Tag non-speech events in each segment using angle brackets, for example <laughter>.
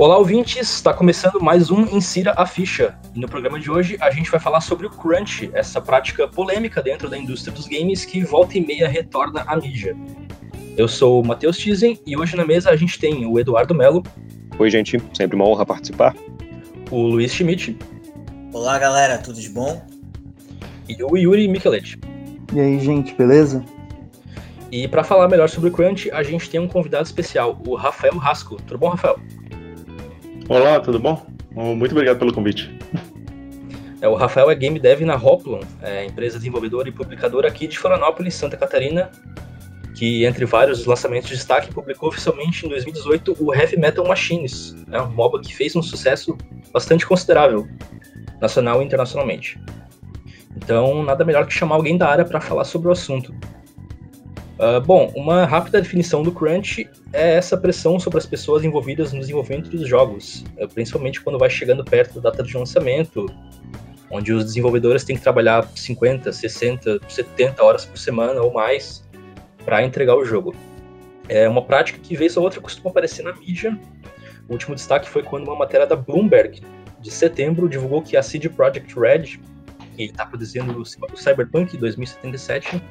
Olá, ouvintes! Está começando mais um Insira a Ficha. E no programa de hoje a gente vai falar sobre o Crunch, essa prática polêmica dentro da indústria dos games que volta e meia retorna à mídia. Eu sou o Matheus Tizen e hoje na mesa a gente tem o Eduardo Melo. Oi, gente, sempre uma honra participar. O Luiz Schmidt. Olá, galera, tudo de bom? E o Yuri Michelet. E aí, gente, beleza? E para falar melhor sobre o Crunch, a gente tem um convidado especial, o Rafael Rasco. Tudo bom, Rafael? Olá, tudo bom? Muito obrigado pelo convite. É, o Rafael é game dev na Hoplon, é, empresa desenvolvedora e publicadora aqui de Florianópolis, Santa Catarina, que entre vários lançamentos de destaque publicou oficialmente em 2018 o Heavy Metal Machines, né, um MOBA que fez um sucesso bastante considerável, nacional e internacionalmente. Então, nada melhor que chamar alguém da área para falar sobre o assunto. Uh, bom, uma rápida definição do crunch é essa pressão sobre as pessoas envolvidas no desenvolvimento dos jogos, uh, principalmente quando vai chegando perto da data de lançamento, onde os desenvolvedores têm que trabalhar 50, 60, 70 horas por semana ou mais para entregar o jogo. É uma prática que, vez ou outra, costuma aparecer na mídia. O último destaque foi quando uma matéria da Bloomberg, de setembro, divulgou que a CD Projekt Red, que está produzindo o Cyberpunk 2077,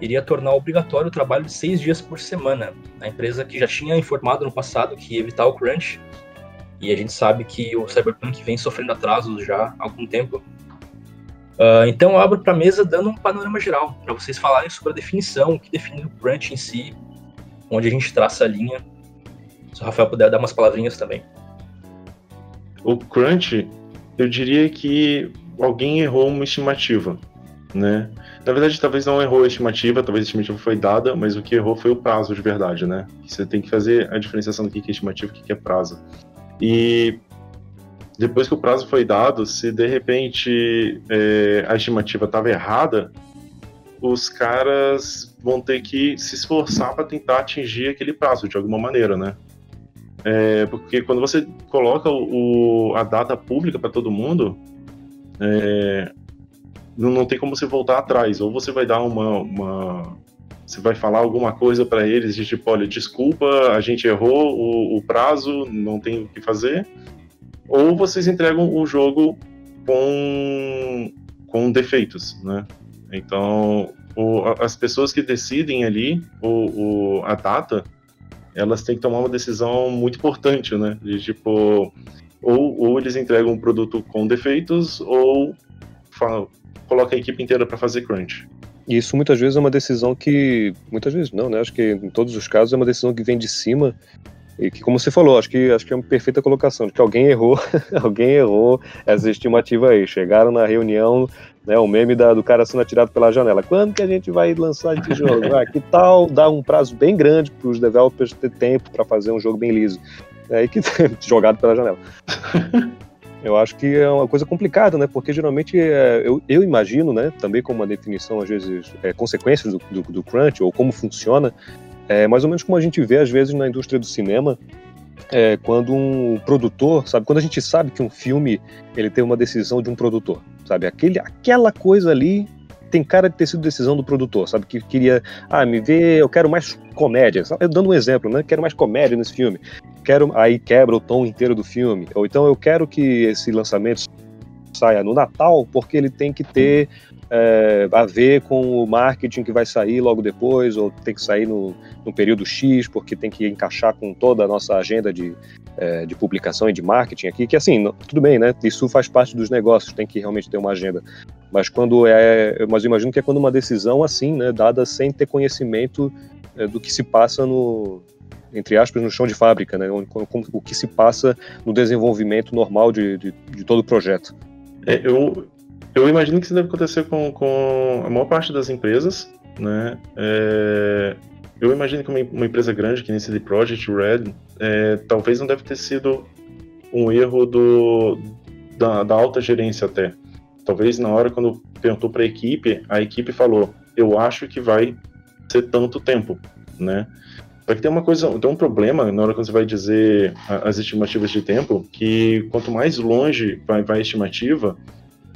iria tornar obrigatório o trabalho de seis dias por semana. A empresa que já tinha informado no passado que ia evitar o crunch, e a gente sabe que o Cyberpunk vem sofrendo atrasos já há algum tempo. Uh, então eu abro para a mesa dando um panorama geral, para vocês falarem sobre a definição, o que define o crunch em si, onde a gente traça a linha. Se o Rafael puder dar umas palavrinhas também. O crunch, eu diria que alguém errou uma estimativa, né? Na verdade, talvez não errou a estimativa, talvez a estimativa foi dada, mas o que errou foi o prazo de verdade, né? Você tem que fazer a diferenciação do que é estimativa e o que é prazo. E depois que o prazo foi dado, se de repente é, a estimativa estava errada, os caras vão ter que se esforçar para tentar atingir aquele prazo de alguma maneira, né? É, porque quando você coloca o, a data pública para todo mundo, é, não, não tem como você voltar atrás. Ou você vai dar uma. uma você vai falar alguma coisa para eles de tipo, olha, desculpa, a gente errou o, o, prazo, não tem o que fazer. Ou vocês entregam o jogo com, com defeitos, né? Então, o, as pessoas que decidem ali o, o, a data, elas têm que tomar uma decisão muito importante, né? De tipo, ou, ou eles entregam um produto com defeitos, ou coloca a equipe inteira para fazer crunch. Isso muitas vezes é uma decisão que. Muitas vezes não, né? Acho que em todos os casos é uma decisão que vem de cima e que, como você falou, acho que, acho que é uma perfeita colocação, de que alguém errou, <laughs> alguém errou essa estimativa aí. Chegaram na reunião, né, o meme da, do cara sendo atirado pela janela. Quando que a gente vai lançar esse jogo? <laughs> Ah, que tal dar um prazo bem grande para os developers ter tempo para fazer um jogo bem liso? É aí que <laughs> jogado pela janela. Eu acho que é uma coisa complicada, né? Porque geralmente é, eu, eu, imagino, né? Também como uma definição, às vezes, é, consequências do, do, do, crunch ou como funciona, é mais ou menos como a gente vê às vezes na indústria do cinema, é, quando um produtor, sabe? Quando a gente sabe que um filme ele tem uma decisão de um produtor, sabe? Aquele, aquela coisa ali tem cara de ter sido decisão do produtor, sabe? Que queria, ah, me vê, eu quero mais comédia. Dando um exemplo, né? Quero mais comédia nesse filme quero aí quebra o tom inteiro do filme. Ou então eu quero que esse lançamento saia no Natal porque ele tem que ter é, a ver com o marketing que vai sair logo depois, ou tem que sair no, no período X, porque tem que encaixar com toda a nossa agenda de, é, de publicação e de marketing aqui, que assim, tudo bem, né? Isso faz parte dos negócios, tem que realmente ter uma agenda. Mas quando é. Mas imagino que é quando uma decisão assim, né, dada sem ter conhecimento é, do que se passa no, entre aspas, no chão de fábrica, né? o que se passa no desenvolvimento normal de, de, de todo o projeto. É, eu, eu imagino que isso deve acontecer com, com a maior parte das empresas, né? É, eu imagino que uma, uma, empresa grande, que nem CD Projekt Red, é, talvez não deve ter sido um erro do, da, da alta gerência até. Talvez na hora quando perguntou para a equipe, a equipe falou: eu acho que vai ser tanto tempo, né? Só que tem uma coisa, tem um problema na hora que você vai dizer as estimativas de tempo, que quanto mais longe vai, vai a estimativa,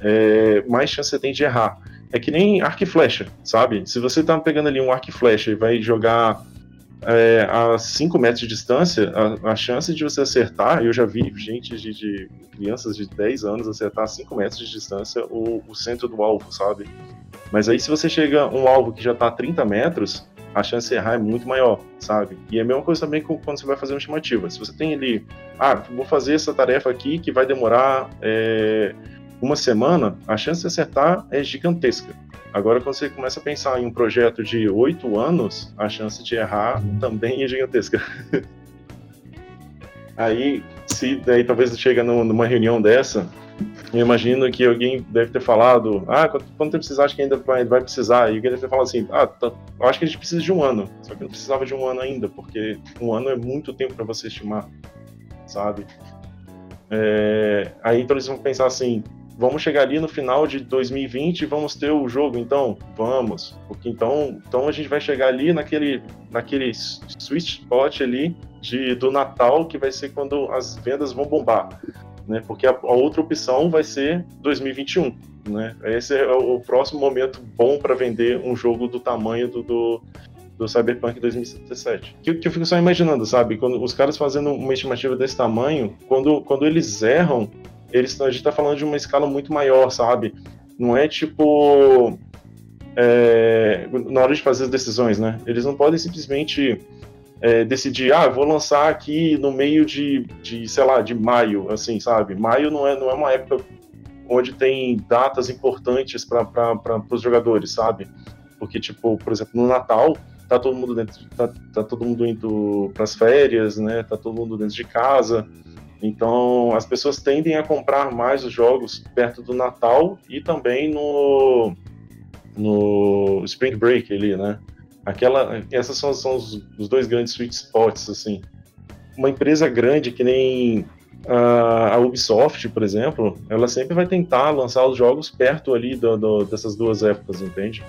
é, mais chance você tem de errar. É que nem arco e flecha, sabe? Se você tá pegando ali um arco e flecha e vai jogar é, a 5 metros de distância, a, a, chance de você acertar, eu já vi gente de, de crianças de 10 anos acertar a 5 metros de distância o, o, centro do alvo, sabe? Mas aí se você chega um alvo que já está a 30 metros, a chance de errar é muito maior, sabe? E é a mesma coisa também quando você vai fazer uma estimativa. Se você tem ali, ah, vou fazer essa tarefa aqui que vai demorar é, uma semana, a chance de acertar é gigantesca. Agora, quando você começa a pensar em um projeto de oito anos, a chance de errar também é gigantesca. <laughs> Aí, se daí talvez chega numa reunião dessa, eu imagino que alguém deve ter falado, ah, quanto, quanto tempo vocês acham que ainda vai, vai precisar? E alguém deve ter falado assim, ah, tá, eu acho que a gente precisa de um ano. Só que não precisava de um ano ainda, porque um ano é muito tempo para você estimar, sabe? É, aí então eles vão pensar assim, vamos chegar ali no final de 2020 e vamos ter o jogo, então? Vamos. Porque então, então a gente vai chegar ali naquele, naquele sweet spot ali de, do Natal, que vai ser quando as vendas vão bombar. Né? Porque a, a outra opção vai ser 2021. Né? Esse é o próximo momento bom para vender um jogo do tamanho do, do, do Cyberpunk 2077. Que, que eu fico só imaginando, sabe? Quando os caras fazendo uma estimativa desse tamanho, quando, quando eles erram, eles, a gente tá falando de uma escala muito maior, sabe? Não é tipo. É, na hora de fazer as decisões, né? Eles não podem simplesmente é, decidir, ah, vou lançar aqui no meio de, de, sei lá, de maio, assim, sabe? Maio não é, não é uma época onde tem datas importantes para os jogadores, sabe? Porque, tipo, por exemplo, no Natal, tá todo mundo dentro, tá, tá todo mundo indo para as férias, né? Tá todo mundo dentro de casa. Então, as pessoas tendem a comprar mais os jogos perto do Natal e também no, no Spring Break ali, né? Aquela, essas são, são os, os, dois grandes sweet spots, assim. Uma empresa grande que nem a, a, Ubisoft, por exemplo, ela sempre vai tentar lançar os jogos perto ali do, do, dessas duas épocas, entende?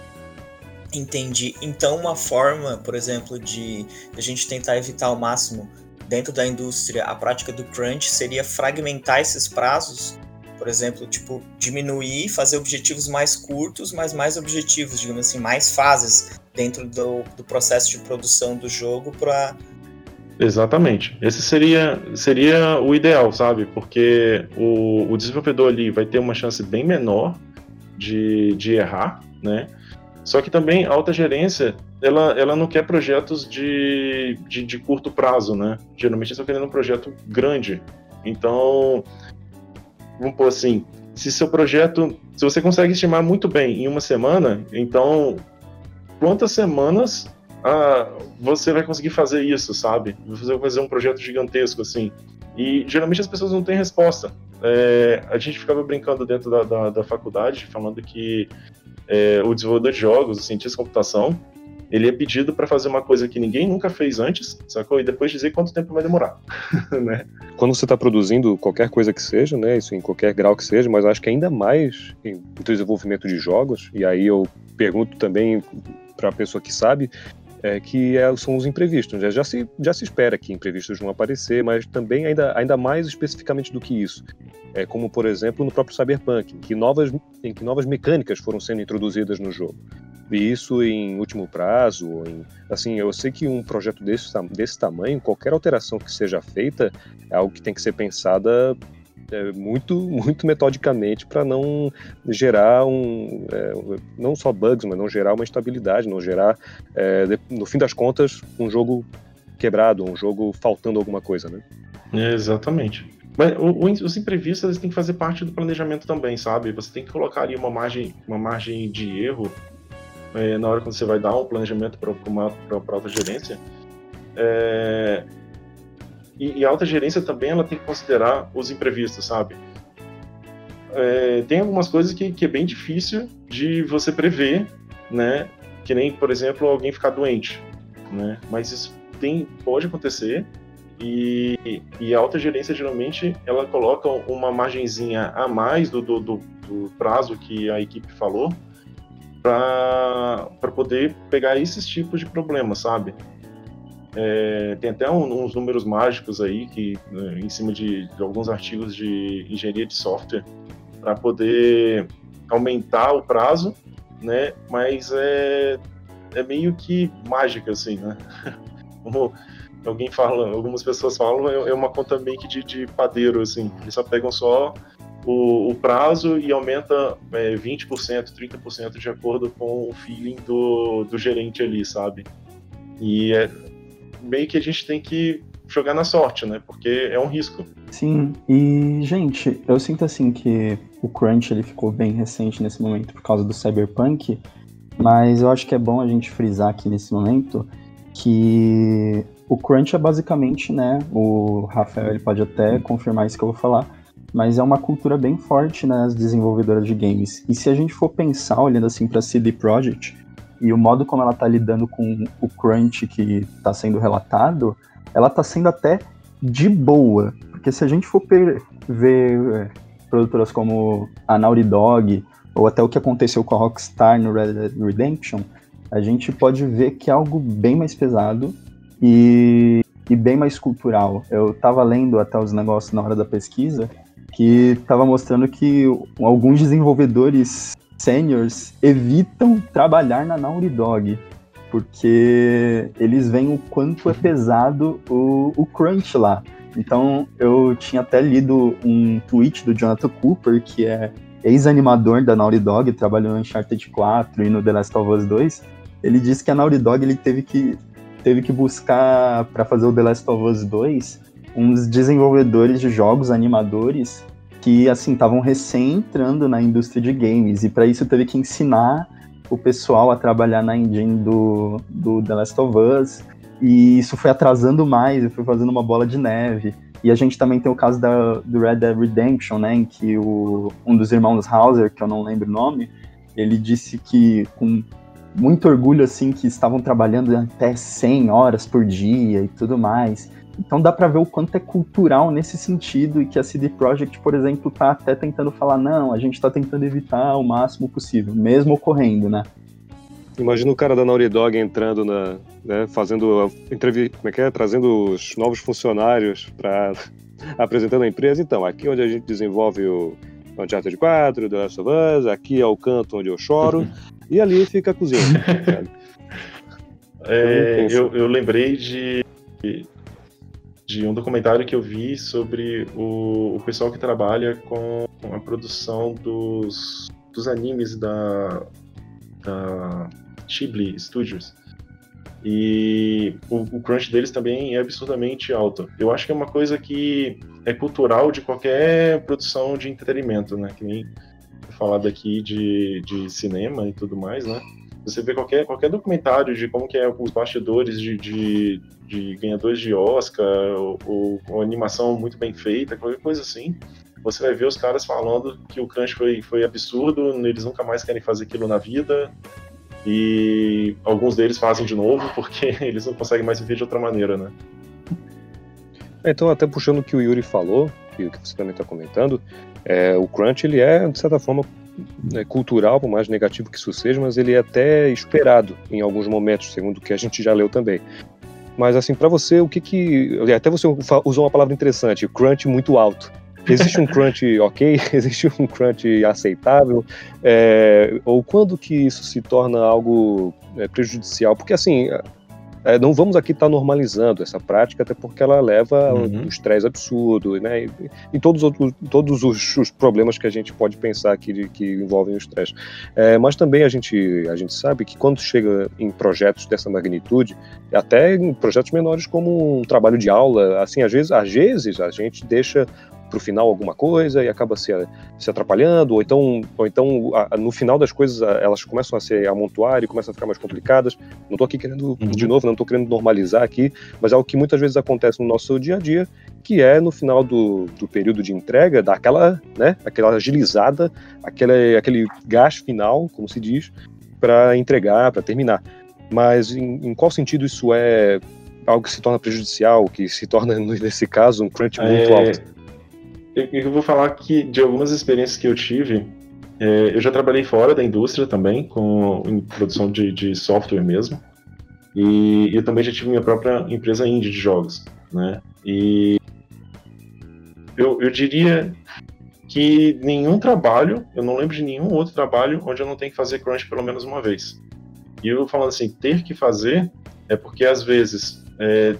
Entendi. Então, uma forma, por exemplo, de a gente tentar evitar ao máximo dentro da indústria, a prática do crunch seria fragmentar esses prazos, por exemplo, tipo, diminuir, fazer objetivos mais curtos, mas mais objetivos, digamos assim, mais fases dentro do, do processo de produção do jogo para Exatamente. Esse seria, seria o ideal, sabe? Porque o, o desenvolvedor ali vai ter uma chance bem menor de, de errar, né? Só que também a alta gerência, ela, ela não quer projetos de, de, de curto prazo, né? Geralmente eles estão querendo um projeto grande. Então, vamos pôr assim, se seu projeto, se você consegue estimar muito bem em uma semana, então quantas semanas ah, você vai conseguir fazer isso, sabe? Você vai fazer um projeto gigantesco assim. E geralmente as pessoas não têm resposta. É, a gente ficava brincando dentro da, da, da faculdade, falando que é, o desenvolvedor de jogos, o cientista de computação, ele é pedido para fazer uma coisa que ninguém nunca fez antes, sacou? E depois dizer quanto tempo vai demorar, <laughs> né? Quando você está produzindo qualquer coisa que seja, né, isso em qualquer grau que seja, mas acho que ainda mais em desenvolvimento de jogos, e aí eu pergunto também para a pessoa que sabe, é, que é, são os imprevistos. Já, já, se, já se espera que imprevistos vão aparecer, mas também ainda, ainda mais especificamente do que isso. É, como, por exemplo, no próprio Cyberpunk, em que, novas, em que novas mecânicas foram sendo introduzidas no jogo. E isso em último prazo, em, assim, eu sei que um projeto desse, desse tamanho, qualquer alteração que seja feita é algo que tem que ser pensada é, muito, muito metodicamente para não gerar um, é, não só bugs, mas não gerar uma instabilidade, não gerar, é, no fim das contas, um jogo quebrado, um jogo faltando alguma coisa, né? É, exatamente. Mas os imprevistos têm que fazer parte do planejamento também, sabe? Você tem que colocar ali uma margem, uma margem de erro é, na hora que você vai dar um planejamento para a alta gerência. É, e, e, a alta gerência também ela tem que considerar os imprevistos, sabe? É, tem algumas coisas que, que é bem difícil de você prever, né? Que nem, por exemplo, alguém ficar doente, né? Mas isso tem, pode acontecer e, e, a alta gerência geralmente ela coloca uma margenzinha a mais do, do, do, do prazo que a equipe falou para poder pegar esses tipos de problemas, sabe? É, tem até um, uns números mágicos aí que né, em cima de, de, alguns artigos de engenharia de software para poder aumentar o prazo, né? Mas é, é meio que mágica assim, né? <laughs> como alguém fala, algumas pessoas falam, é, é uma conta meio que de, de padeiro, assim. Eles só pegam só o, o prazo e aumenta é, 20%, 30% de acordo com o feeling do, do gerente ali, sabe? E é meio que a gente tem que jogar na sorte, né? Porque é um risco. Sim, e gente, eu sinto assim que o crunch ele ficou bem recente nesse momento por causa do Cyberpunk, mas eu acho que é bom a gente frisar aqui nesse momento que o crunch é basicamente, né, o Rafael ele pode até confirmar isso que eu vou falar, mas é uma cultura bem forte nas desenvolvedoras de games. E se a gente for pensar olhando assim para CD Projekt e o modo como ela está lidando com o crunch que está sendo relatado, ela está sendo até de boa. Porque se a gente for ver é, produtoras como a Naughty Dog, ou até o que aconteceu com a Rockstar no Red Dead Redemption, a gente pode ver que é algo bem mais pesado e, e bem mais cultural. Eu estava lendo até os negócios na hora da pesquisa que estava mostrando que alguns desenvolvedores seniors evitam trabalhar na Naughty Dog porque eles veem o quanto é pesado o, o crunch lá. Então eu tinha até lido um tweet do Jonathan Cooper, que é ex-animador da Naughty Dog, trabalhou em Uncharted 4 e no The Last of Us 2. Ele disse que a Naughty Dog ele teve que, teve que buscar para fazer o The Last of Us 2 uns desenvolvedores de jogos, animadores, que assim estavam recém entrando na indústria de games e para isso teve que ensinar o pessoal a trabalhar na engine do, do The Last of Us, e isso foi atrasando mais, e foi fazendo uma bola de neve. E a gente também tem o caso da, do Red Dead Redemption, né, em que o, um dos irmãos Hauser, que eu não lembro o nome, ele disse que com muito orgulho, assim, que estavam trabalhando até 100 horas por dia e tudo mais. Então dá para ver o quanto é cultural nesse sentido e que a CD Projekt, por exemplo, tá até tentando falar, não, a gente está tentando evitar o máximo possível, mesmo ocorrendo, né? Imagina o cara da Naughty Dog entrando na, né, fazendo entrevista, como é que é, trazendo os novos funcionários para <laughs> apresentando a empresa. Então, aqui é onde a gente desenvolve o Uncharted 4, The Last of Us, aqui é o canto onde eu choro <laughs> e ali fica a cozinha. é, eu, eu lembrei de de um documentário que eu vi sobre o, o pessoal que trabalha com a produção dos, dos animes da, da Ghibli Studios. E o, o, crunch deles também é absurdamente alto. Eu acho que é uma coisa que é cultural de qualquer produção de entretenimento, né? Que nem falado aqui de, de cinema e tudo mais, né? Você vê qualquer, qualquer documentário de como que é os bastidores de, de, de ganhadores de Oscar, ou, ou, animação muito bem feita, qualquer coisa assim, você vai ver os caras falando que o crunch foi, foi absurdo, eles nunca mais querem fazer aquilo na vida, e alguns deles fazem de novo <laughs> porque eles não conseguem mais viver de outra maneira, né? Então, até puxando o que o Yuri falou, e o que você também está comentando, é, o crunch ele é, de certa forma, é, cultural, por mais negativo que isso seja, mas ele é até esperado em alguns momentos, segundo o que a gente já leu também. Mas assim, para você, o que que. Até você usou uma palavra interessante, crunch muito alto. Existe um <laughs> crunch ok? <laughs> Existe um crunch aceitável? É, ou quando que isso se torna algo é, prejudicial? Porque assim, é, não vamos aqui estar tá normalizando essa prática, até porque ela leva uhum. um estresse absurdo, né? E, e todos, outros, todos os, os, problemas que a gente pode pensar aqui de, que envolvem o estresse. É, mas também a gente, a gente sabe que quando chega em projetos dessa magnitude, até em projetos menores como um trabalho de aula, assim, às vezes, às vezes a gente deixa para o final alguma coisa e acaba se, se atrapalhando, ou então, ou então a, no final das coisas elas começam a se amontoar e começam a ficar mais complicadas. Não estou aqui querendo, uhum. de novo, não estou querendo normalizar aqui, mas é o que muitas vezes acontece no nosso dia a dia, que é no final do, do período de entrega, dar aquela, né, aquela agilizada, aquele, aquele gás final, como se diz, para entregar, para terminar. Mas em, em qual sentido isso é algo que se torna prejudicial, que se torna, <laughs> nesse caso, um crunch muito é, alto? Eu vou falar que de algumas experiências que eu tive, é, eu já trabalhei fora da indústria também, com em produção de, de software mesmo. E eu também já tive minha própria empresa indie de jogos, né? E eu, eu diria que nenhum trabalho, eu não lembro de nenhum outro trabalho onde eu não tenho que fazer crunch pelo menos uma vez. E eu falando assim, ter que fazer é porque às vezes é,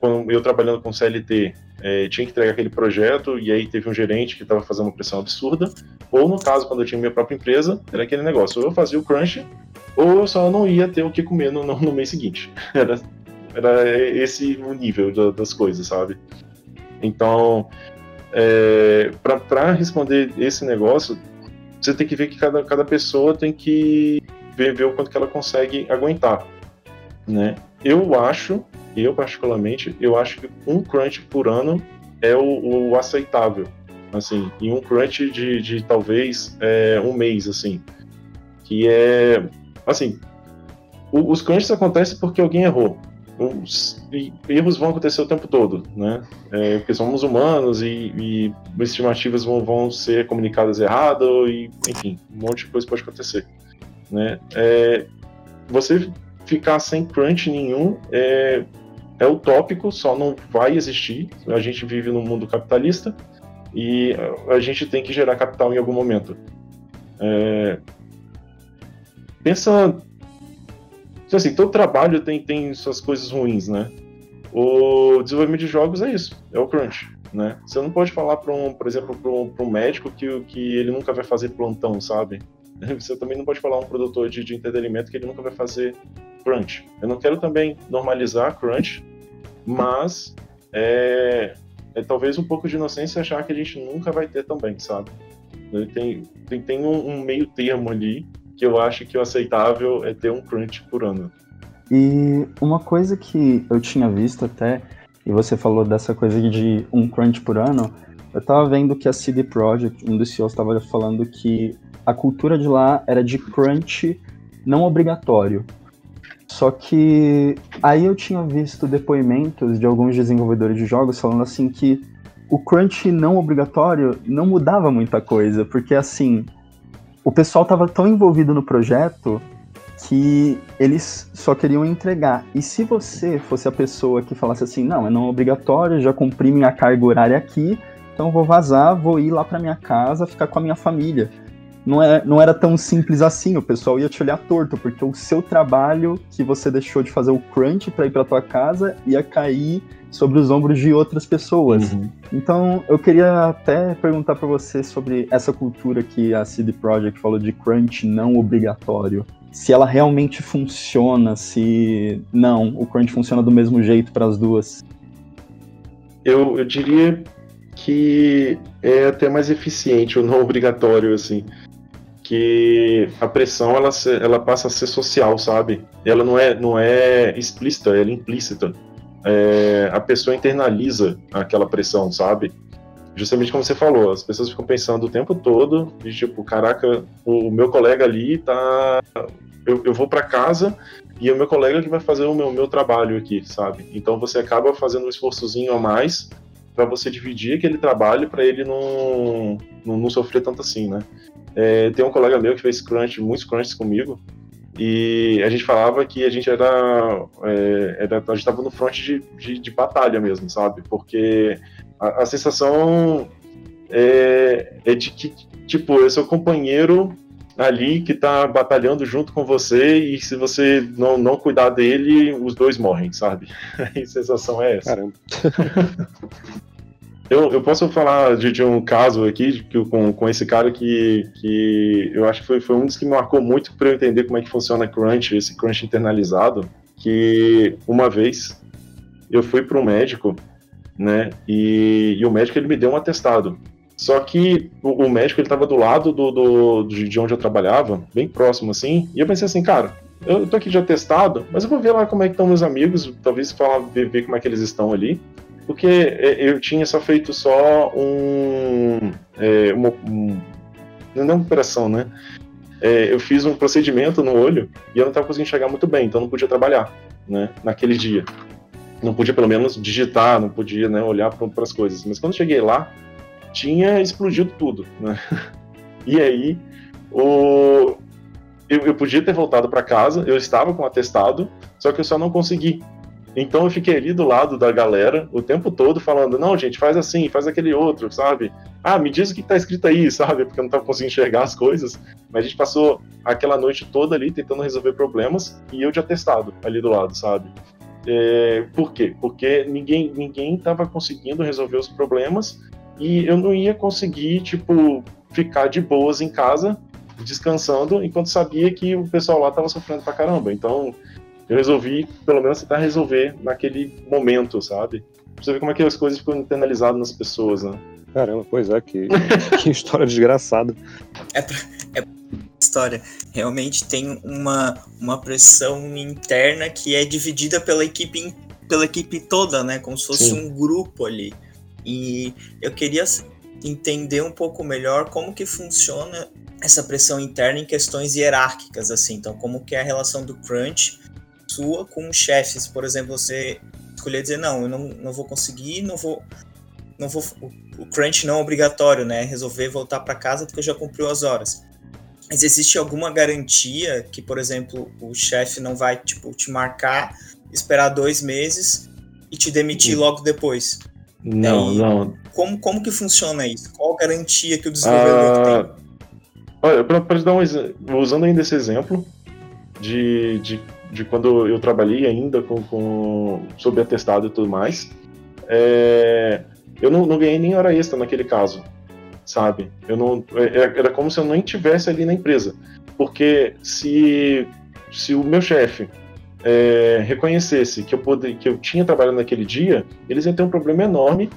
quando eu trabalhando com CLT, é, tinha que entregar aquele projeto e aí teve um gerente que estava fazendo uma pressão absurda, ou no caso, quando eu tinha minha própria empresa, era aquele negócio, ou eu fazia o crunch, ou eu só não ia ter o que comer no, no mês seguinte. <laughs> Era, era esse o nível das coisas, sabe? Então, é, para responder esse negócio, você tem que ver que cada, cada pessoa tem que ver, ver o quanto que ela consegue aguentar, né? Eu acho, eu particularmente, eu acho que um crunch por ano é o, o aceitável, assim, e um crunch de, de talvez é, um mês, assim, que é, assim, o, os crunches acontecem porque alguém errou, os erros vão acontecer o tempo todo, né? É, porque somos humanos e, e estimativas vão, vão, ser comunicadas errado e, enfim, um monte de coisa pode acontecer, né? É, você ficar sem crunch nenhum é, é utópico, só não vai existir. A gente vive num mundo capitalista e a gente tem que gerar capital em algum momento. É, pensa assim, todo trabalho tem, tem suas coisas ruins, né? O desenvolvimento de jogos é isso, é o crunch, né? Você não pode falar para um, por exemplo, para um, um, médico que, que ele nunca vai fazer plantão, sabe? <laughs> Você também não pode falar um produtor de, de entretenimento que ele nunca vai fazer crunch. Eu não quero também normalizar crunch, mas é, é talvez um pouco de inocência achar que a gente nunca vai ter também, sabe? Tem, tem, tem um, um meio termo ali que eu acho que o aceitável é ter um crunch por ano. E uma coisa que eu tinha visto até, e você falou dessa coisa de um crunch por ano, eu tava vendo que a CD Projekt, um dos CEOs, estava falando que a cultura de lá era de crunch não obrigatório. Só que aí eu tinha visto depoimentos de alguns desenvolvedores de jogos falando assim que o crunch não obrigatório não mudava muita coisa, porque assim, o pessoal estava tão envolvido no projeto que eles só queriam entregar. E se você fosse a pessoa que falasse assim, não, é não obrigatório, já cumpri minha carga horária aqui, então vou vazar, vou ir lá para minha casa, ficar com a minha família. Não, é, não era tão simples assim, o pessoal ia te olhar torto, porque o seu trabalho que você deixou de fazer o crunch para ir para tua casa ia cair sobre os ombros de outras pessoas. Uhum. Então, eu queria até perguntar para você sobre essa cultura que a CD Projekt falou de crunch não obrigatório. Se ela realmente funciona, se não, o crunch funciona do mesmo jeito para as duas. Eu, eu diria que é até mais eficiente o não obrigatório, assim. Que a pressão ela, ela passa a ser social, sabe? Ela não é, não é explícita, ela é implícita é, a pessoa internaliza aquela pressão, sabe? Justamente como você falou, as pessoas ficam pensando o tempo todo de tipo, caraca, o meu colega ali tá. Eu, eu vou para casa e é o meu colega que vai fazer o meu, meu trabalho aqui, sabe? Então você acaba fazendo um esforçozinho a mais para você dividir aquele trabalho para ele não, não, não, sofrer tanto assim, né? É, tem um colega meu que fez crunch, muitos crunches comigo, e a gente falava que a gente era, é, era a gente estava no front de, de, de, batalha mesmo, sabe? Porque a, a sensação é, é, de que, tipo, eu sou companheiro ali que está batalhando junto com você e se você não, não cuidar dele, os dois morrem, sabe? <laughs> A sensação é essa. Caramba. <laughs> Eu, eu posso falar de, de, um caso aqui com, com esse cara que, que eu acho que foi, foi um dos que me marcou muito para eu entender como é que funciona crunch, esse crunch internalizado, que uma vez eu fui para um médico, né, e, e, o médico ele me deu um atestado. Só que o, o médico ele estava do lado do, do, de onde eu trabalhava, bem próximo assim, e eu pensei assim, cara, eu tô aqui de atestado, mas eu vou ver lá como é que estão meus amigos, talvez falar, ver, ver como é que eles estão ali porque é, eu tinha só feito só um, é, uma, um não é uma operação, né? É, eu fiz um procedimento no olho e eu não estava conseguindo enxergar muito bem, então não podia trabalhar, né? Naquele dia, não podia pelo menos digitar, não podia, né, olhar para as coisas. Mas quando cheguei lá, tinha explodido tudo, né? <laughs> E aí, o, eu, eu podia ter voltado para casa, eu estava com atestado, só que eu só não consegui, então eu fiquei ali do lado da galera o tempo todo falando, não, gente, faz assim, faz aquele outro, sabe? Ah, me diz o que tá escrito aí, <laughs> sabe? Porque eu não tava conseguindo enxergar as coisas. Mas a gente passou aquela noite toda ali tentando resolver problemas e eu de atestado ali do lado, sabe? É, por quê? Porque ninguém ninguém estava conseguindo resolver os problemas e eu não ia conseguir tipo ficar de boas em casa descansando enquanto sabia que o pessoal lá estava sofrendo pra caramba. Então eu resolvi pelo menos tentar resolver naquele momento, sabe? Pra você ver como é que as coisas ficam internalizadas nas pessoas, né? Caramba, pois é, que, <laughs> que história desgraçada. É, pra, é história. Realmente tem uma, uma pressão interna que é dividida pela equipe, pela equipe toda, né? Como se fosse Sim. um grupo ali. E eu queria entender um pouco melhor como que funciona essa pressão interna em questões hierárquicas, assim. Então, como que é a relação do crunch sua com chefes? Por exemplo, você escolher dizer, não, eu não, não vou conseguir, não vou... Não vou, o crunch não é obrigatório, né? Resolver voltar para casa porque eu já cumpriu as horas. Mas existe alguma garantia que, por exemplo, o chefe não vai tipo, te marcar, esperar dois meses e te demitir uhum. logo depois? Não, não. Como, como que funciona isso? Qual a garantia que o desenvolvedor ah, tem? Olha, para dar um exemplo, usando ainda esse exemplo de, de, de quando eu trabalhei ainda com, com sob atestado e tudo mais, é, eu não, não ganhei nem hora extra naquele caso sabe? Eu não, é, é, era como se eu nem tivesse ali na empresa, porque se se o meu chefe é, reconhecesse que eu pode, que eu tinha trabalhado naquele dia, eles iam ter um problema enorme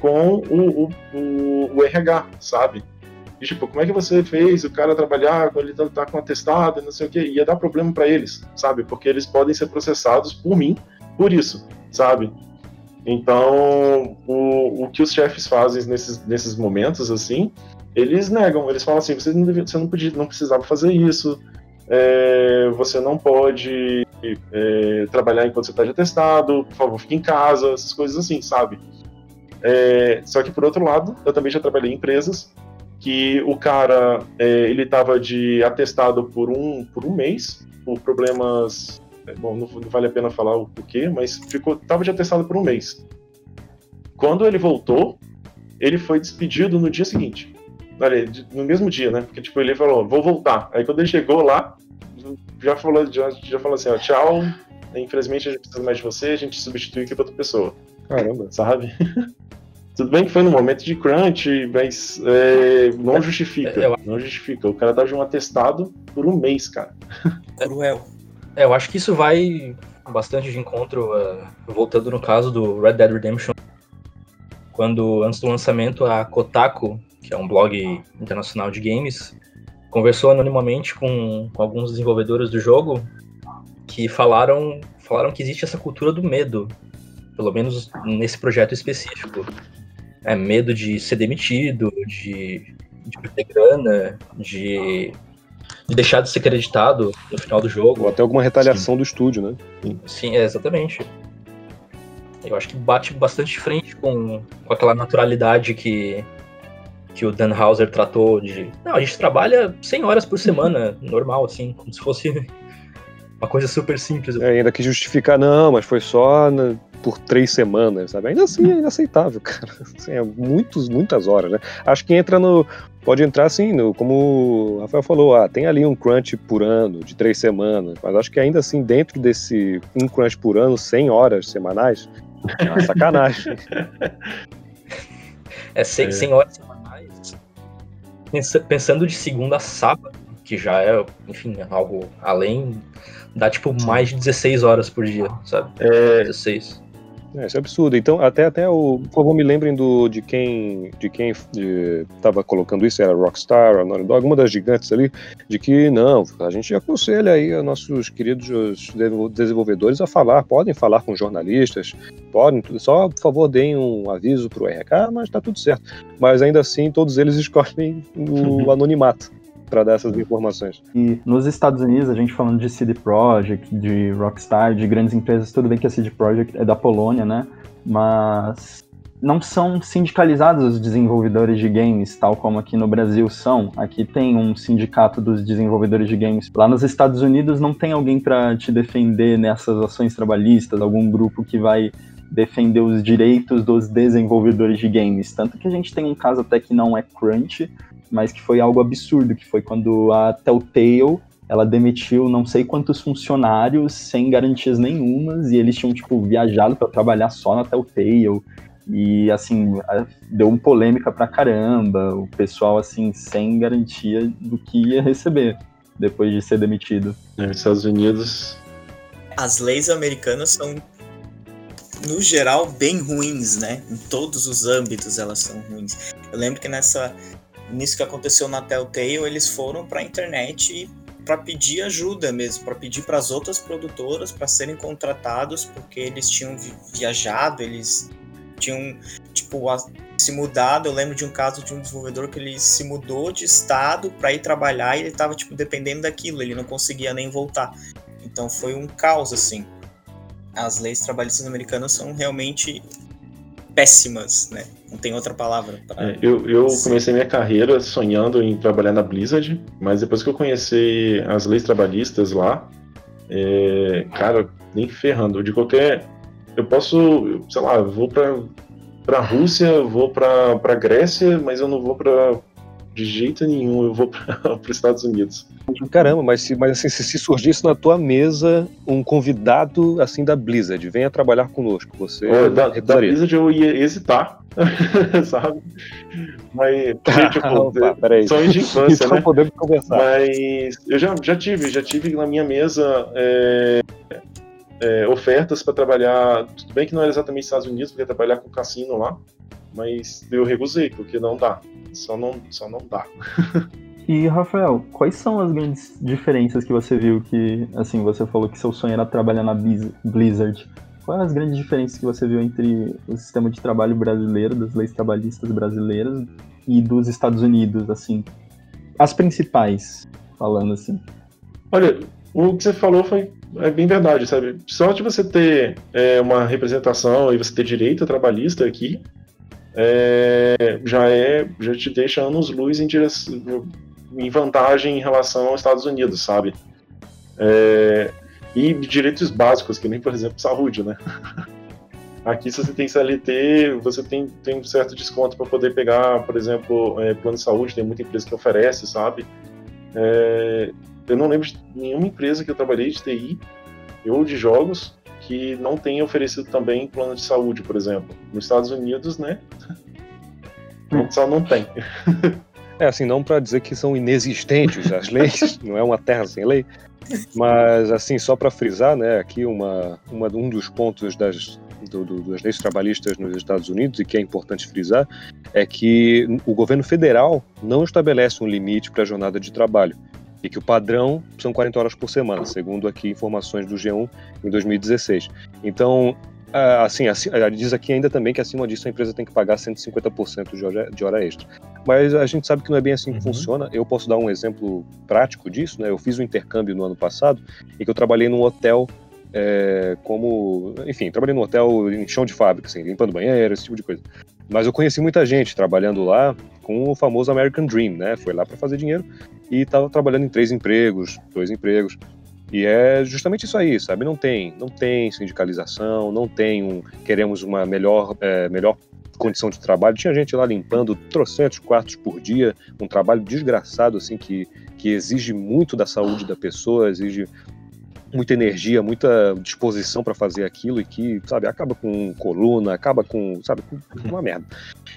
com o, o, o, o RH, sabe? E, tipo, como é que você fez o cara trabalhar quando ele tá, com atestado, não sei o que, ia dar problema para eles, sabe? Porque eles podem ser processados por mim por isso, sabe? Então, o, o que os chefes fazem nesses, nesses momentos, assim, eles negam, eles falam assim, você não, devia, você não, podia, não precisava fazer isso, é, você não pode é, trabalhar enquanto você está de atestado, por favor, fique em casa, essas coisas assim, sabe? É, só que, por outro lado, eu também já trabalhei em empresas que o cara, é, ele estava de atestado por um, por um mês, por problemas é, bom, não, não, vale a pena falar o porquê, mas ficou, tava de atestado por um mês. Quando ele voltou, ele foi despedido no dia seguinte. No mesmo dia, né? Porque, tipo, ele falou, vou voltar. Aí quando ele chegou lá, já falou, já, já falou assim, ó, tchau, infelizmente a gente precisa mais de você, a gente substitui aqui pra outra pessoa. Caramba, sabe? <laughs> Tudo bem que foi no momento de crunch, mas é, não justifica. Não justifica. O cara tava de um atestado por um mês, cara. Cruel. É, eu acho que isso vai bastante de encontro, uh, voltando no caso do Red Dead Redemption, quando antes do lançamento a Kotaku, que é um blog internacional de games, conversou anonimamente com, com alguns desenvolvedores do jogo que falaram, falaram que existe essa cultura do medo, pelo menos nesse projeto específico. É medo de ser demitido, de, de perder grana, de de deixar de ser creditado no final do jogo. Ou até alguma retaliação Sim. do estúdio, né? Sim, é, exatamente. Eu acho que bate bastante de frente com, com aquela naturalidade que, que o Dan Hauser tratou de. Não, a gente trabalha 100 horas por semana, normal, assim, como se fosse <laughs> uma coisa super simples. É, ainda que justificar, não, mas foi só na, por três semanas, sabe? Ainda assim é inaceitável, <laughs> cara. Assim, é muitos, muitas horas, né? Acho que entra no. Pode entrar assim, no, como o Rafael falou, ah, tem ali um crunch por ano, de três semanas, mas acho que ainda assim, dentro desse um crunch por ano, 100 horas semanais, é uma sacanagem. <laughs> é 100, é 100 horas semanais. Pensando de segunda a sábado, que já é, enfim, algo além, dá tipo mais de 16 horas por dia, sabe? É, 16. É, isso é absurdo. Então, até, até o. Por favor, me lembrem do, de quem de quem estava colocando isso, era Rockstar, a Naughty Dog, uma das gigantes ali, de que não, a gente aconselha aí a nossos queridos desenvolvedores a falar, podem falar com jornalistas, podem, só por favor deem um aviso para o RH, mas está tudo certo. Mas ainda assim, todos eles <laughs> escolhem o anonimato para dar essas informações. E nos Estados Unidos, a gente falando de CD Projekt, de Rockstar, de grandes empresas, tudo bem que a CD Projekt é da Polônia, né? Mas não são sindicalizados os desenvolvedores de games, tal como aqui no Brasil são. Aqui tem um sindicato dos desenvolvedores de games. Lá nos Estados Unidos não tem alguém para te defender nessas ações trabalhistas, algum grupo que vai defender os direitos dos desenvolvedores de games. Tanto que a gente tem um caso até que não é crunch, mas que foi algo absurdo, que foi quando a Telltale ela demitiu não sei quantos funcionários sem garantias nenhumas e eles tinham tipo viajado para trabalhar só na Telltale e assim deu uma polêmica pra caramba, o pessoal assim sem garantia do que ia receber depois de ser demitido. Nos Estados Unidos as leis americanas são no geral bem ruins, né? Em todos os âmbitos elas são ruins. Eu lembro que nessa nisso que aconteceu na Telltale, eles foram para a internet para pedir ajuda mesmo, para pedir para as outras produtoras para serem contratados, porque eles tinham viajado, eles tinham tipo se mudado. Eu lembro de um caso de um desenvolvedor que ele se mudou de estado para ir trabalhar e ele estava tipo dependendo daquilo, ele não conseguia nem voltar. Então foi um caos assim. As leis trabalhistas americanas são realmente péssimas, né? Não tem outra palavra. Pra... É, eu, eu comecei minha carreira sonhando em trabalhar na Blizzard, mas depois que eu conheci as leis trabalhistas lá, é, cara, nem ferrando. De qualquer. Eu posso, sei lá, vou pra, pra Rússia, vou pra, pra Grécia, mas eu não vou pra. De jeito nenhum, eu vou para <laughs> os Estados Unidos. Caramba, mas, se, mas assim, se, se surgisse na tua mesa um convidado assim da Blizzard, venha trabalhar conosco, você. Oh, da, da Blizzard eu ia hesitar, <laughs> sabe? Mas, tipo, <laughs> Opa, sonho de infância, então, né? podemos conversar. Mas eu já, já tive, já tive na minha mesa é, é, ofertas para trabalhar. Tudo bem que não era exatamente Estados Unidos, porque trabalhar com cassino lá, mas eu recusei, porque não dá. Só não, só não dá. E, Rafael, quais são as grandes diferenças que você viu que, assim, você falou que seu sonho era trabalhar na Blizzard. Quais as grandes diferenças que você viu entre o sistema de trabalho brasileiro, das leis trabalhistas brasileiras e dos Estados Unidos, assim? As principais, falando assim. Olha, o que você falou foi é bem verdade, sabe? Só de você ter é, uma representação e você ter direito trabalhista aqui, é, já é já te deixa anos luz em direção em vantagem em relação aos Estados Unidos, sabe? É, e direitos básicos, que nem, por exemplo, saúde, né? <laughs> Aqui, se você tem CLT, você tem, tem um certo desconto para poder pegar, por exemplo, é, plano de saúde, tem muita empresa que oferece, sabe? É, eu não lembro de nenhuma empresa que eu trabalhei de TI ou de jogos que não tenha oferecido também plano de saúde, por exemplo. Nos Estados Unidos, né? Só não tem. É assim, não para dizer que são inexistentes as leis, <laughs> não é uma terra sem lei, mas assim, só para frisar, né, aqui uma, uma, um dos pontos das, do, do, das leis trabalhistas nos Estados Unidos e que é importante frisar é que o governo federal não estabelece um limite para a jornada de trabalho e que o padrão são 40 horas por semana, segundo aqui informações do G1 em 2016. Então, assim, assim, diz aqui ainda também que acima disso a empresa tem que pagar 150% de hora, de hora extra. Mas a gente sabe que não é bem assim que uhum. funciona. Eu posso dar um exemplo prático disso, né? Eu fiz um intercâmbio no ano passado em que eu trabalhei num hotel é, como, enfim, trabalhei num hotel em chão de fábrica, assim, limpando banheiro, esse tipo de coisa. Mas eu conheci muita gente trabalhando lá com o famoso American Dream, né? Foi lá para fazer dinheiro e estava trabalhando em três empregos, dois empregos. E é justamente isso aí, sabe? Não tem, não tem sindicalização, não tem um queremos uma melhor, é, melhor condição de trabalho. Tinha gente lá limpando trocentos quartos por dia, um trabalho desgraçado assim que que exige muito da saúde da pessoa, exige muita energia, muita disposição para fazer aquilo e que, sabe, acaba com coluna, acaba com, sabe, com uma merda.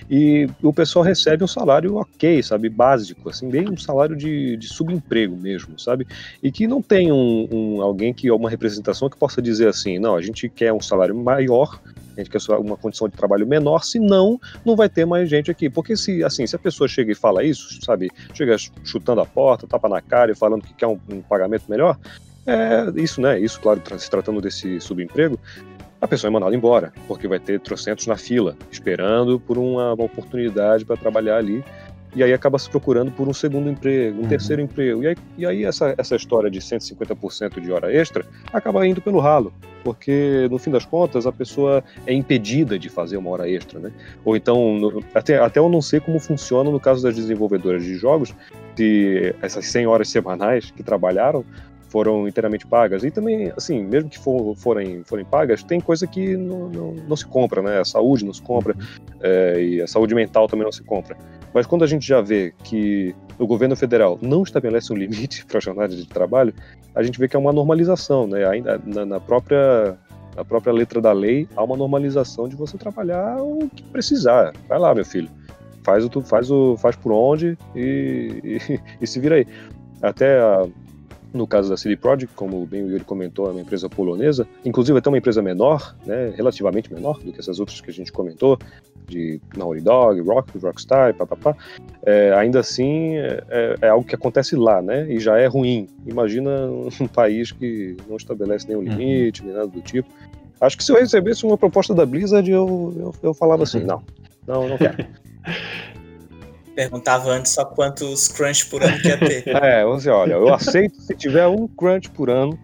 E o pessoal recebe um salário ok, sabe, básico, assim, bem um salário de, de subemprego mesmo, sabe? E que não tem um, um alguém que, uma representação que possa dizer assim, não, a gente quer um salário maior, a gente quer uma condição de trabalho menor, senão não vai ter mais gente aqui. Porque se, assim, se a pessoa chega e fala isso, sabe, chega chutando a porta, tapa na cara e falando que quer um, um pagamento melhor, é isso, né? Isso, claro, se tratando desse subemprego, a pessoa é mandada embora, porque vai ter trocentos na fila, esperando por uma, uma oportunidade para trabalhar ali. E aí acaba se procurando por um segundo emprego, um uhum. terceiro emprego. E aí, e aí essa, essa história de 150% de hora extra acaba indo pelo ralo, porque no fim das contas a pessoa é impedida de fazer uma hora extra, né? Ou então, no, até, até eu não sei como funciona no caso das desenvolvedoras de jogos, se essas 100 horas semanais que trabalharam foram inteiramente pagas. E também, assim, mesmo que for, forem, forem pagas, tem coisa que não, não, não, se compra, né? A saúde não se compra, é, e a saúde mental também não se compra. Mas quando a gente já vê que o governo federal não estabelece um limite <laughs> para a jornada de trabalho, a gente vê que é uma normalização, né? Ainda na, na própria na própria letra da lei há uma normalização de você trabalhar o que precisar. Vai lá, meu filho, faz o faz o faz por onde e, <laughs> e, e se vira aí. Até a, no caso da CD Projekt, como bem o Yuri comentou, é uma empresa polonesa, inclusive até uma empresa menor, né, relativamente menor do que essas outras que a gente comentou, de Naughty Dog, Rock, Rockstar, papapá, é, ainda assim é, é, algo que acontece lá, né, e já é ruim. Imagina <laughs> um país que não estabelece nenhum uhum. limite, uhum. nem nada do tipo. Acho que se eu recebesse uma proposta da Blizzard, eu, eu, eu falava assim, não, não, não quero. <laughs> Perguntava antes só quantos crunch por ano que ia ter. <laughs> É, você olha, eu aceito se tiver um crunch por ano,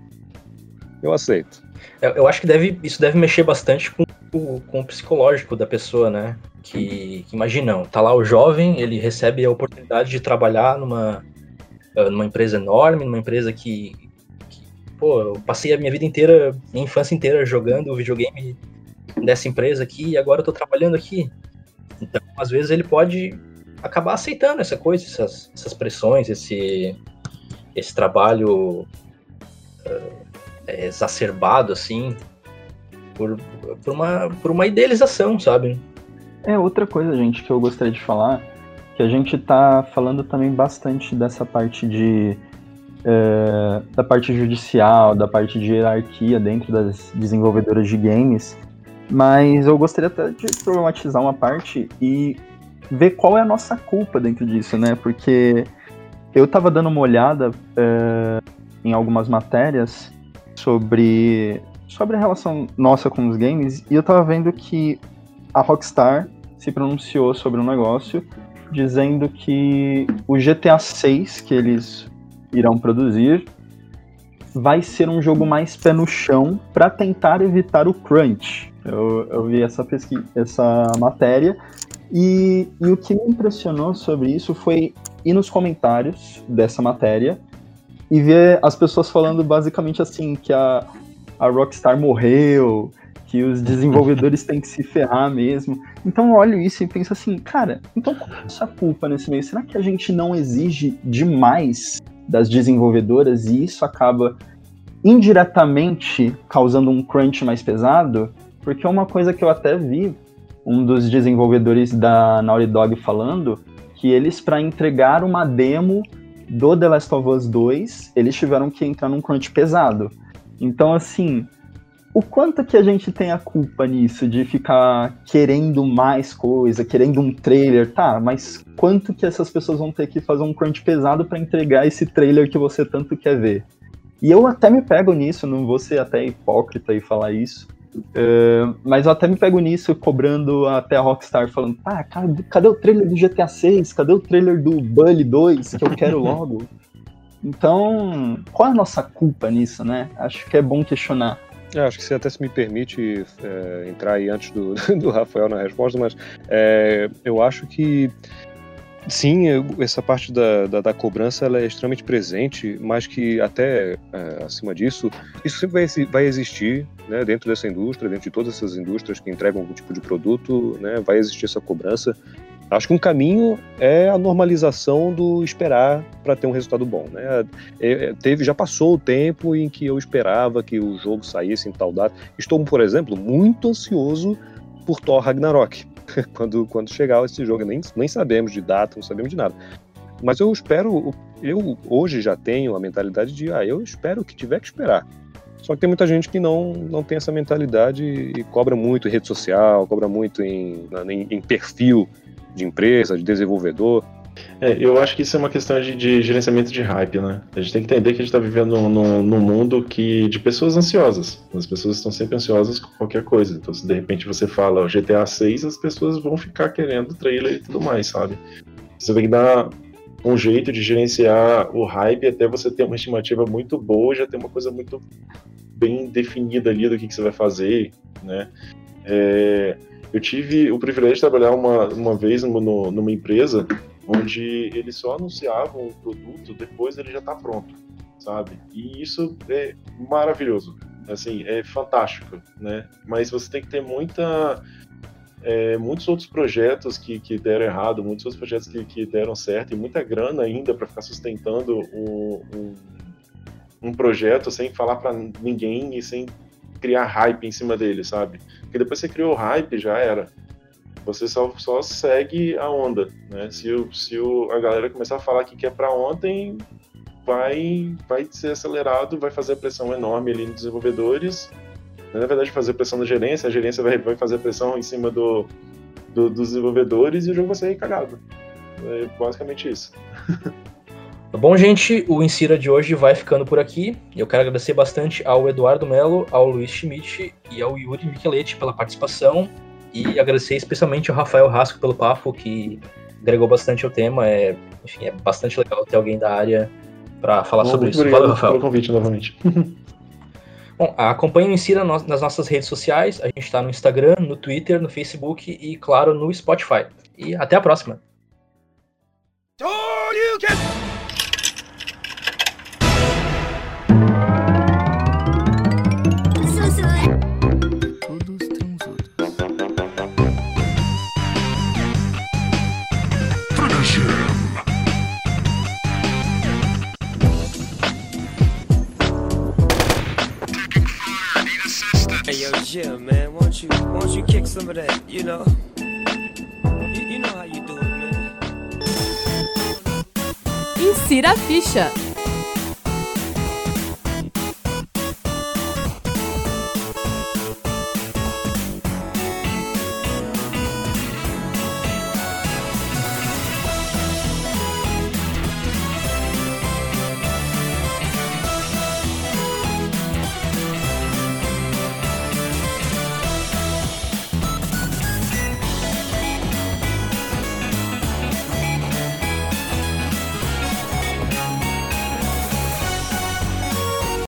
eu aceito. Eu, eu acho que deve, isso deve mexer bastante com, o, com o psicológico da pessoa, né? Que, que imaginam, tá lá o jovem, ele recebe a oportunidade de trabalhar numa, ah, numa empresa enorme, numa empresa que, que, pô, eu passei a minha vida inteira, minha infância inteira jogando videogame dessa empresa aqui e agora eu tô trabalhando aqui. Então, às vezes ele pode acabar aceitando essa coisa, essas, essas pressões, esse, esse trabalho uh, exacerbado, assim, por, por, uma, por uma idealização, sabe? É, outra coisa, gente, que eu gostaria de falar, que a gente tá falando também bastante dessa parte de. É, da parte judicial, da parte de hierarquia dentro das desenvolvedoras de games, mas eu gostaria até de problematizar uma parte e ver qual é a nossa culpa dentro disso, né? Porque eu tava dando uma olhada é, em algumas matérias sobre, sobre a relação nossa com os games e eu tava vendo que a Rockstar se pronunciou sobre um negócio dizendo que o GTA 6 que eles irão produzir vai ser um jogo mais pé no chão para tentar evitar o crunch. Eu, eu vi essa pesquisa, essa matéria e, e o que me impressionou sobre isso foi ir nos comentários dessa matéria e ver as pessoas falando basicamente assim que a, a Rockstar morreu, que os desenvolvedores <laughs> têm que se ferrar mesmo. Então eu olho isso e penso assim, cara, então qual é essa culpa nesse meio? Será que a gente não exige demais das desenvolvedoras e isso acaba indiretamente causando um crunch mais pesado? Porque é uma coisa que eu até vi um dos desenvolvedores da Naughty Dog falando que eles, para entregar uma demo do The Last of Us 2, eles tiveram que entrar num crunch pesado. Então, assim, o quanto que a gente tem a culpa nisso, de ficar querendo mais coisa, querendo um trailer, tá, mas quanto que essas pessoas vão ter que fazer um crunch pesado para entregar esse trailer que você tanto quer ver? E eu até me pego nisso, não vou ser até hipócrita e falar isso, Uh, mas eu até me pego nisso, cobrando até a Rockstar, falando: ah, cadê, o trailer do GTA 6? Cadê o trailer do Bully 2 que eu quero <laughs> logo? então, qual é a nossa culpa nisso, né? Acho que é bom questionar. Eu acho que você até se me permite é, entrar aí antes do, <laughs> do Rafael na resposta, mas é, eu acho que Sim, essa parte da, da, da, cobrança ela é extremamente presente, mas que até é, acima disso, isso sempre vai, vai existir né, dentro dessa indústria, dentro de todas essas indústrias que entregam algum tipo de produto, né, vai existir essa cobrança. Acho que um caminho é a normalização do esperar para ter um resultado bom. Né? É, é, teve, já passou o tempo em que eu esperava que o jogo saísse em tal data. Estou, por exemplo, muito ansioso por Thor Ragnarok. <laughs> quando, quando chegar esse jogo. Nem, nem sabemos de data, não sabemos de nada. Mas eu espero, eu hoje já tenho a mentalidade de, ah, eu espero que tiver que esperar. Só que tem muita gente que não, não tem essa mentalidade e cobra muito em rede social, cobra muito em, em, em perfil de empresa, de desenvolvedor. É, eu acho que isso é uma questão de, de, gerenciamento de hype, né? A gente tem que entender que a gente está vivendo num, num, mundo que, de pessoas ansiosas. As pessoas estão sempre ansiosas com qualquer coisa. Então, se de repente você fala GTA 6, as pessoas vão ficar querendo trailer e tudo mais, sabe? Você tem que dar um jeito de gerenciar o hype até você ter uma estimativa muito boa, já ter uma coisa muito bem definida ali do que, que você vai fazer, né? É, eu tive o privilégio de trabalhar uma, uma vez no, numa empresa onde eles só anunciavam o produto depois ele já está pronto, sabe? E isso é maravilhoso, assim, é fantástico, né? Mas você tem que ter muita é, muitos outros projetos que, que deram errado, muitos outros projetos que, que deram certo, e muita grana ainda para ficar sustentando um, projeto sem falar para ninguém e sem criar hype em cima dele, sabe? Porque depois você criou hype, já era. Você só, só segue a onda, né? Se, o, se o, a galera começar a falar que quer para ontem, vai, vai ser acelerado, vai fazer pressão enorme ali nos desenvolvedores na verdade, fazer pressão na gerência, a gerência vai, vai fazer pressão em cima do, do, dos desenvolvedores e o jogo vai sair cagado. É basicamente isso. Tá bom, gente, o Insira de hoje vai ficando por aqui. Eu quero agradecer bastante ao Eduardo Melo, ao Luiz Schmidt e ao Yuri Micheletti pela participação. E agradecer especialmente ao Rafael Rasco pelo papo, que agregou bastante ao tema. É, enfim, é bastante legal ter alguém da área para falar Bom, sobre isso. Valeu, Rafael. pelo convite novamente. <laughs> Bom, acompanhe o Insira nas nossas redes sociais. A gente está no Instagram, no Twitter, no Facebook e, claro, no Spotify. E até a próxima! Jim, man, won't you, won't you kick some of that, you know? You, you know how you do it, man. Insira a ficha.